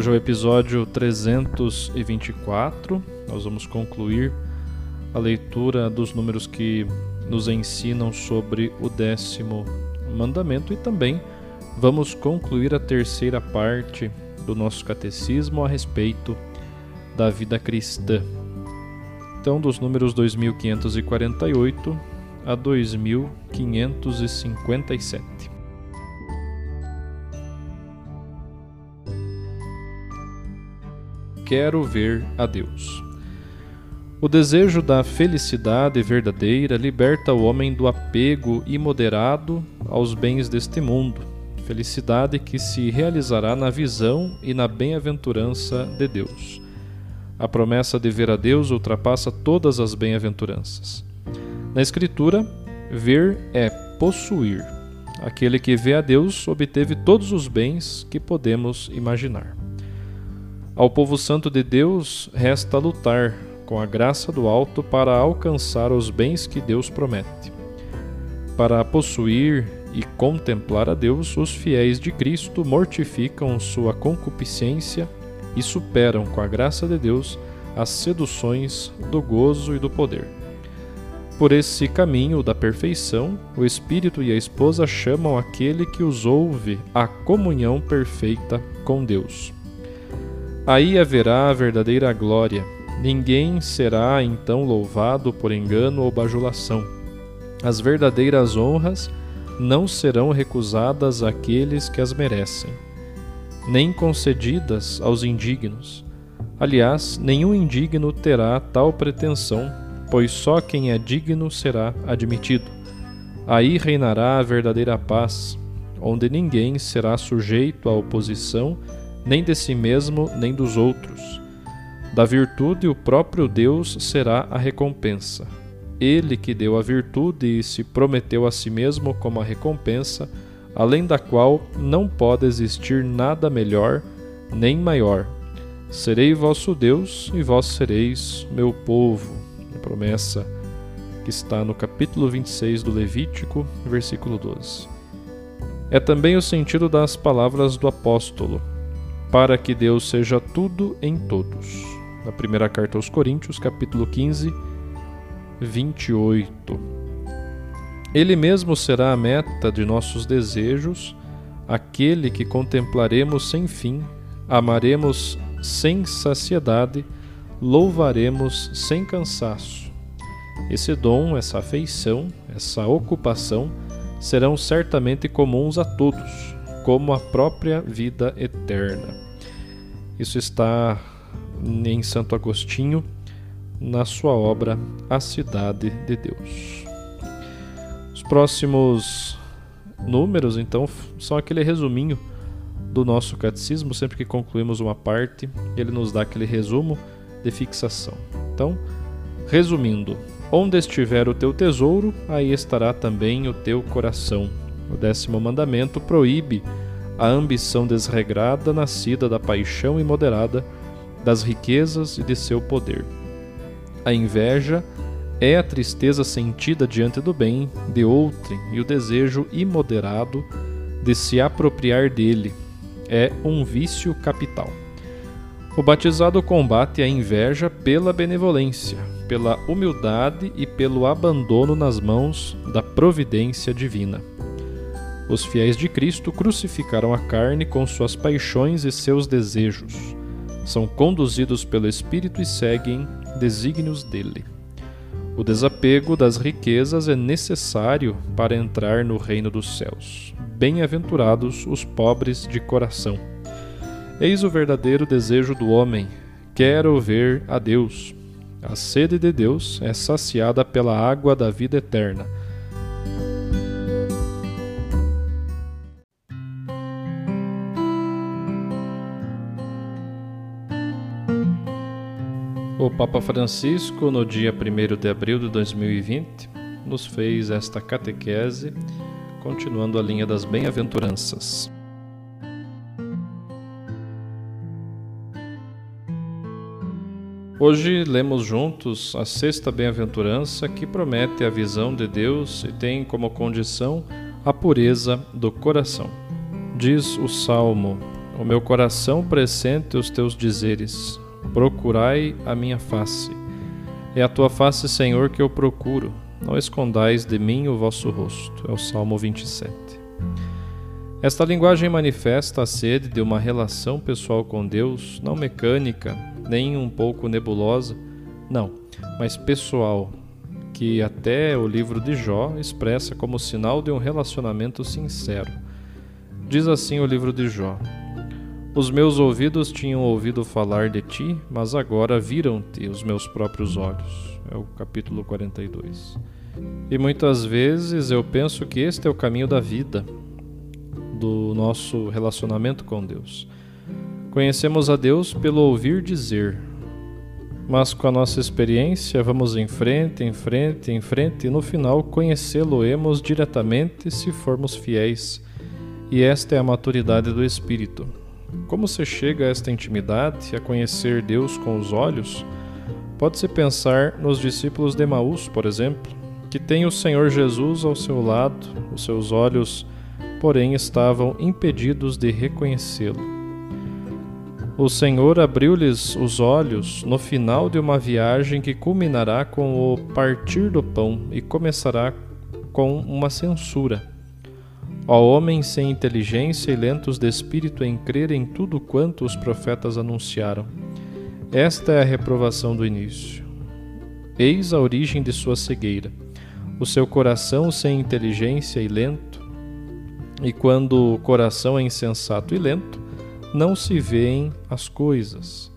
Hoje é o episódio 324. Nós vamos concluir a leitura dos números que nos ensinam sobre o décimo mandamento e também vamos concluir a terceira parte do nosso catecismo a respeito da vida cristã. Então, dos números 2548 a 2557. Quero ver a Deus. O desejo da felicidade verdadeira liberta o homem do apego imoderado aos bens deste mundo, felicidade que se realizará na visão e na bem-aventurança de Deus. A promessa de ver a Deus ultrapassa todas as bem-aventuranças. Na Escritura, ver é possuir. Aquele que vê a Deus obteve todos os bens que podemos imaginar. Ao povo santo de Deus resta lutar com a graça do alto para alcançar os bens que Deus promete. Para possuir e contemplar a Deus, os fiéis de Cristo mortificam sua concupiscência e superam, com a graça de Deus, as seduções do gozo e do poder. Por esse caminho da perfeição, o Espírito e a esposa chamam aquele que os ouve à comunhão perfeita com Deus. Aí haverá a verdadeira glória. Ninguém será então louvado por engano ou bajulação. As verdadeiras honras não serão recusadas àqueles que as merecem, nem concedidas aos indignos. Aliás, nenhum indigno terá tal pretensão, pois só quem é digno será admitido. Aí reinará a verdadeira paz, onde ninguém será sujeito à oposição nem de si mesmo, nem dos outros. Da virtude, o próprio Deus será a recompensa. Ele que deu a virtude e se prometeu a si mesmo como a recompensa, além da qual não pode existir nada melhor nem maior. Serei vosso Deus e vós sereis meu povo. A promessa que está no capítulo 26 do Levítico, versículo 12. É também o sentido das palavras do apóstolo: para que Deus seja tudo em todos. Na primeira carta aos Coríntios, capítulo 15, 28. Ele mesmo será a meta de nossos desejos, aquele que contemplaremos sem fim, amaremos sem saciedade, louvaremos sem cansaço. Esse dom, essa afeição, essa ocupação serão certamente comuns a todos como a própria vida eterna. Isso está em Santo Agostinho, na sua obra A Cidade de Deus. Os próximos números, então, são aquele resuminho do nosso catecismo. Sempre que concluímos uma parte, ele nos dá aquele resumo de fixação. Então, resumindo: onde estiver o teu tesouro, aí estará também o teu coração. O décimo mandamento proíbe a ambição desregrada nascida da paixão imoderada das riquezas e de seu poder. A inveja é a tristeza sentida diante do bem de outrem e o desejo imoderado de se apropriar dele. É um vício capital. O batizado combate a inveja pela benevolência, pela humildade e pelo abandono nas mãos da providência divina. Os fiéis de Cristo crucificaram a carne com suas paixões e seus desejos. são conduzidos pelo Espírito e seguem desígnios dele. O desapego das riquezas é necessário para entrar no reino dos céus. Bem-aventurados os pobres de coração. Eis o verdadeiro desejo do homem: quero ver a Deus. A sede de Deus é saciada pela água da vida eterna. O Papa Francisco, no dia 1 de abril de 2020, nos fez esta catequese, continuando a linha das bem-aventuranças. Hoje lemos juntos a sexta bem-aventurança que promete a visão de Deus e tem como condição a pureza do coração. Diz o Salmo: O meu coração pressente os teus dizeres procurai a minha face. É a tua face, Senhor, que eu procuro. Não escondais de mim o vosso rosto. É o Salmo 27. Esta linguagem manifesta a sede de uma relação pessoal com Deus, não mecânica, nem um pouco nebulosa, não, mas pessoal, que até o livro de Jó expressa como sinal de um relacionamento sincero. Diz assim o livro de Jó: os meus ouvidos tinham ouvido falar de ti, mas agora viram-te os meus próprios olhos. É o capítulo 42. E muitas vezes eu penso que este é o caminho da vida, do nosso relacionamento com Deus. Conhecemos a Deus pelo ouvir dizer, mas com a nossa experiência vamos em frente, em frente, em frente e no final conhecê-lo-emos diretamente se formos fiéis. E esta é a maturidade do Espírito. Como se chega a esta intimidade, a conhecer Deus com os olhos? Pode-se pensar nos discípulos de Maús, por exemplo, que têm o Senhor Jesus ao seu lado, os seus olhos, porém, estavam impedidos de reconhecê-lo. O Senhor abriu-lhes os olhos no final de uma viagem que culminará com o partir do pão e começará com uma censura. Ó homens sem inteligência e lentos de espírito em crer em tudo quanto os profetas anunciaram. Esta é a reprovação do início. Eis a origem de sua cegueira. O seu coração sem inteligência e lento, e quando o coração é insensato e lento, não se veem as coisas.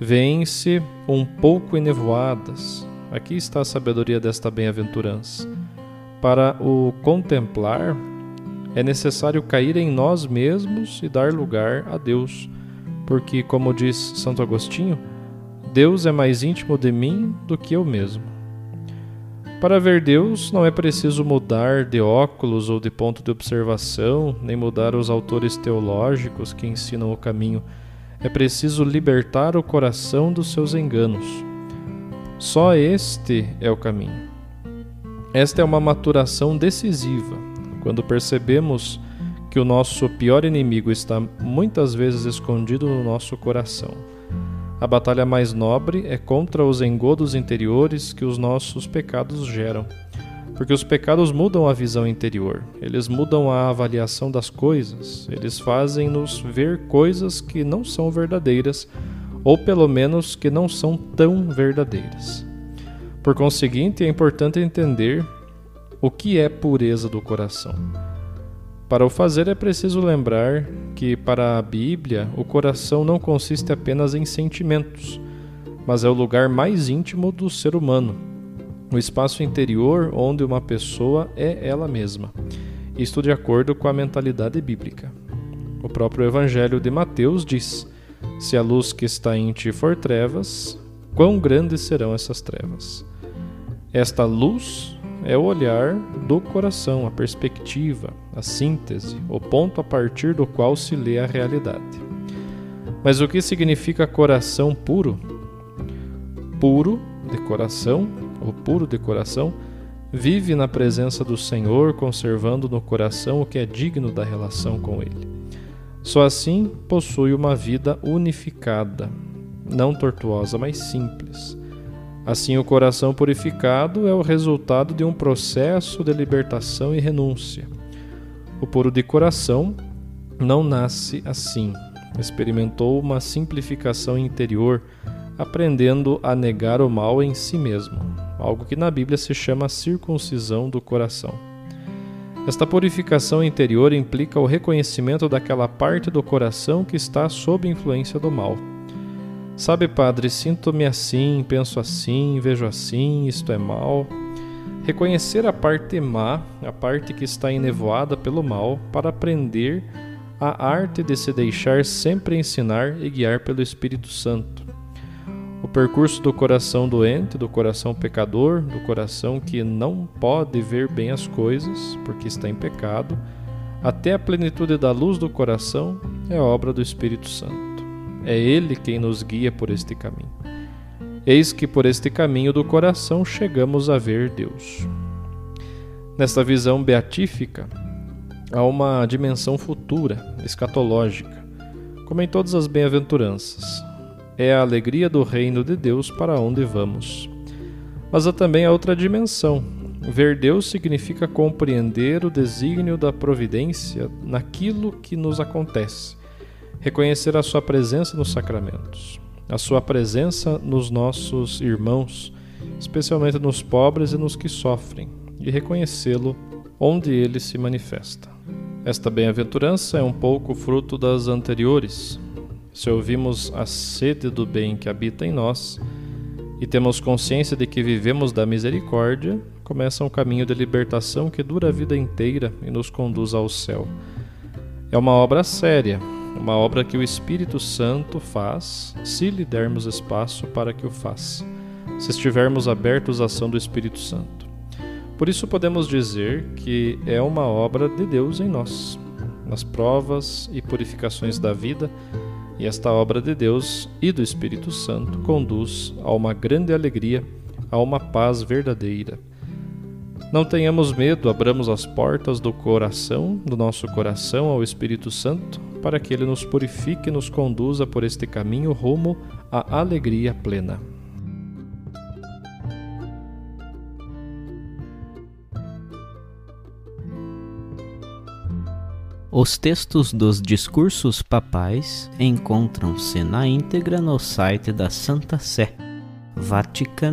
Vêem-se um pouco enevoadas. Aqui está a sabedoria desta bem-aventurança. Para o contemplar, é necessário cair em nós mesmos e dar lugar a Deus, porque, como diz Santo Agostinho, Deus é mais íntimo de mim do que eu mesmo. Para ver Deus, não é preciso mudar de óculos ou de ponto de observação, nem mudar os autores teológicos que ensinam o caminho. É preciso libertar o coração dos seus enganos. Só este é o caminho. Esta é uma maturação decisiva quando percebemos que o nosso pior inimigo está muitas vezes escondido no nosso coração. A batalha mais nobre é contra os engodos interiores que os nossos pecados geram. Porque os pecados mudam a visão interior, eles mudam a avaliação das coisas, eles fazem-nos ver coisas que não são verdadeiras, ou pelo menos que não são tão verdadeiras. Por conseguinte, é importante entender o que é pureza do coração? Para o fazer é preciso lembrar que, para a Bíblia, o coração não consiste apenas em sentimentos, mas é o lugar mais íntimo do ser humano, o espaço interior onde uma pessoa é ela mesma. Isto de acordo com a mentalidade bíblica. O próprio Evangelho de Mateus diz: Se a luz que está em ti for trevas, quão grandes serão essas trevas? Esta luz é o olhar do coração, a perspectiva, a síntese, o ponto a partir do qual se lê a realidade. Mas o que significa coração puro? Puro de coração, ou puro de coração, vive na presença do Senhor, conservando no coração o que é digno da relação com Ele. Só assim possui uma vida unificada, não tortuosa, mas simples Assim, o coração purificado é o resultado de um processo de libertação e renúncia. O puro de coração não nasce assim, experimentou uma simplificação interior, aprendendo a negar o mal em si mesmo, algo que na Bíblia se chama circuncisão do coração. Esta purificação interior implica o reconhecimento daquela parte do coração que está sob influência do mal. Sabe, Padre, sinto-me assim, penso assim, vejo assim, isto é mal. Reconhecer a parte má, a parte que está enevoada pelo mal, para aprender a arte de se deixar sempre ensinar e guiar pelo Espírito Santo. O percurso do coração doente, do coração pecador, do coração que não pode ver bem as coisas, porque está em pecado, até a plenitude da luz do coração é obra do Espírito Santo. É Ele quem nos guia por este caminho. Eis que por este caminho do coração chegamos a ver Deus. Nesta visão beatífica, há uma dimensão futura, escatológica, como em todas as bem-aventuranças. É a alegria do reino de Deus para onde vamos. Mas há também a outra dimensão. Ver Deus significa compreender o desígnio da providência naquilo que nos acontece, reconhecer a Sua presença nos sacramentos, a Sua presença nos nossos irmãos, especialmente nos pobres e nos que sofrem, e reconhecê-lo onde ele se manifesta. Esta bem-aventurança é um pouco fruto das anteriores. Se ouvimos a sede do bem que habita em nós e temos consciência de que vivemos da misericórdia, começa um caminho de libertação que dura a vida inteira e nos conduz ao céu. É uma obra séria, uma obra que o Espírito Santo faz, se lhe dermos espaço para que o faça, se estivermos abertos à ação do Espírito Santo. Por isso podemos dizer que é uma obra de Deus em nós, nas provas e purificações da vida, e esta obra de Deus e do Espírito Santo conduz a uma grande alegria, a uma paz verdadeira. Não tenhamos medo, abramos as portas do coração, do nosso coração ao Espírito Santo, para que ele nos purifique e nos conduza por este caminho rumo à alegria plena. Os textos dos discursos papais encontram-se na íntegra no site da Santa Sé, vatican.va.